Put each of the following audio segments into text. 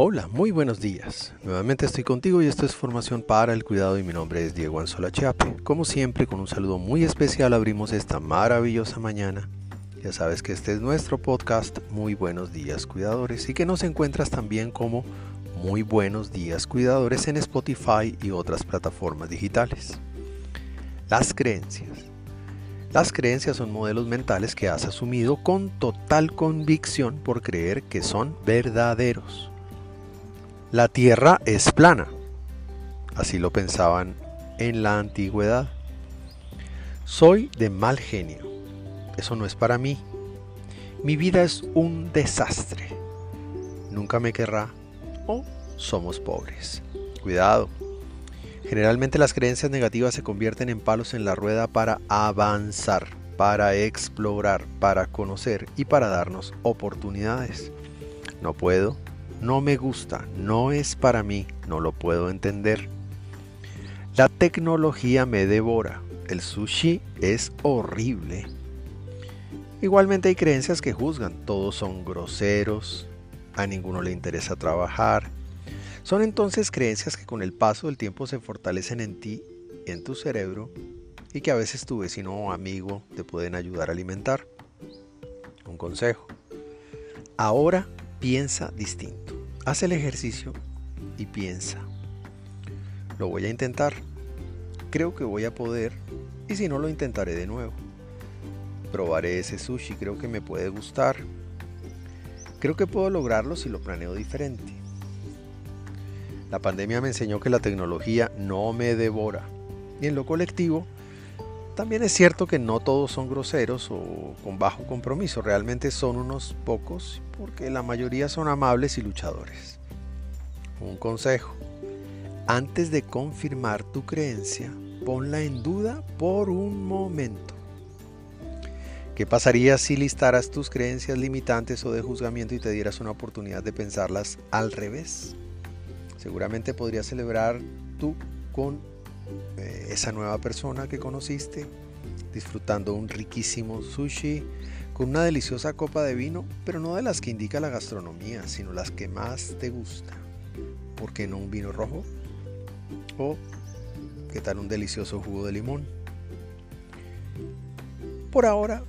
Hola, muy buenos días. Nuevamente estoy contigo y esto es Formación para el Cuidado y mi nombre es Diego Anzola Chiape. Como siempre, con un saludo muy especial abrimos esta maravillosa mañana. Ya sabes que este es nuestro podcast Muy Buenos Días Cuidadores y que nos encuentras también como Muy Buenos Días Cuidadores en Spotify y otras plataformas digitales. Las creencias. Las creencias son modelos mentales que has asumido con total convicción por creer que son verdaderos. La tierra es plana. Así lo pensaban en la antigüedad. Soy de mal genio. Eso no es para mí. Mi vida es un desastre. Nunca me querrá. O somos pobres. Cuidado. Generalmente las creencias negativas se convierten en palos en la rueda para avanzar, para explorar, para conocer y para darnos oportunidades. No puedo, no me gusta, no es para mí, no lo puedo entender. La tecnología me devora, el sushi es horrible. Igualmente hay creencias que juzgan, todos son groseros, a ninguno le interesa trabajar. Son entonces creencias que con el paso del tiempo se fortalecen en ti, en tu cerebro, y que a veces tu vecino o amigo te pueden ayudar a alimentar. Un consejo. Ahora piensa distinto. Haz el ejercicio y piensa. Lo voy a intentar. Creo que voy a poder y si no lo intentaré de nuevo. Probaré ese sushi, creo que me puede gustar. Creo que puedo lograrlo si lo planeo diferente. La pandemia me enseñó que la tecnología no me devora. Y en lo colectivo, también es cierto que no todos son groseros o con bajo compromiso, realmente son unos pocos porque la mayoría son amables y luchadores. Un consejo, antes de confirmar tu creencia, ponla en duda por un momento. ¿Qué pasaría si listaras tus creencias limitantes o de juzgamiento y te dieras una oportunidad de pensarlas al revés? Seguramente podrías celebrar tú con esa nueva persona que conociste, disfrutando un riquísimo sushi con una deliciosa copa de vino, pero no de las que indica la gastronomía, sino las que más te gusta. ¿Por qué no un vino rojo? ¿O qué tal un delicioso jugo de limón? Por ahora,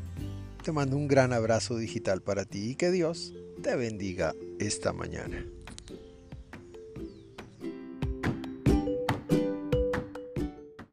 te mando un gran abrazo digital para ti y que Dios te bendiga esta mañana.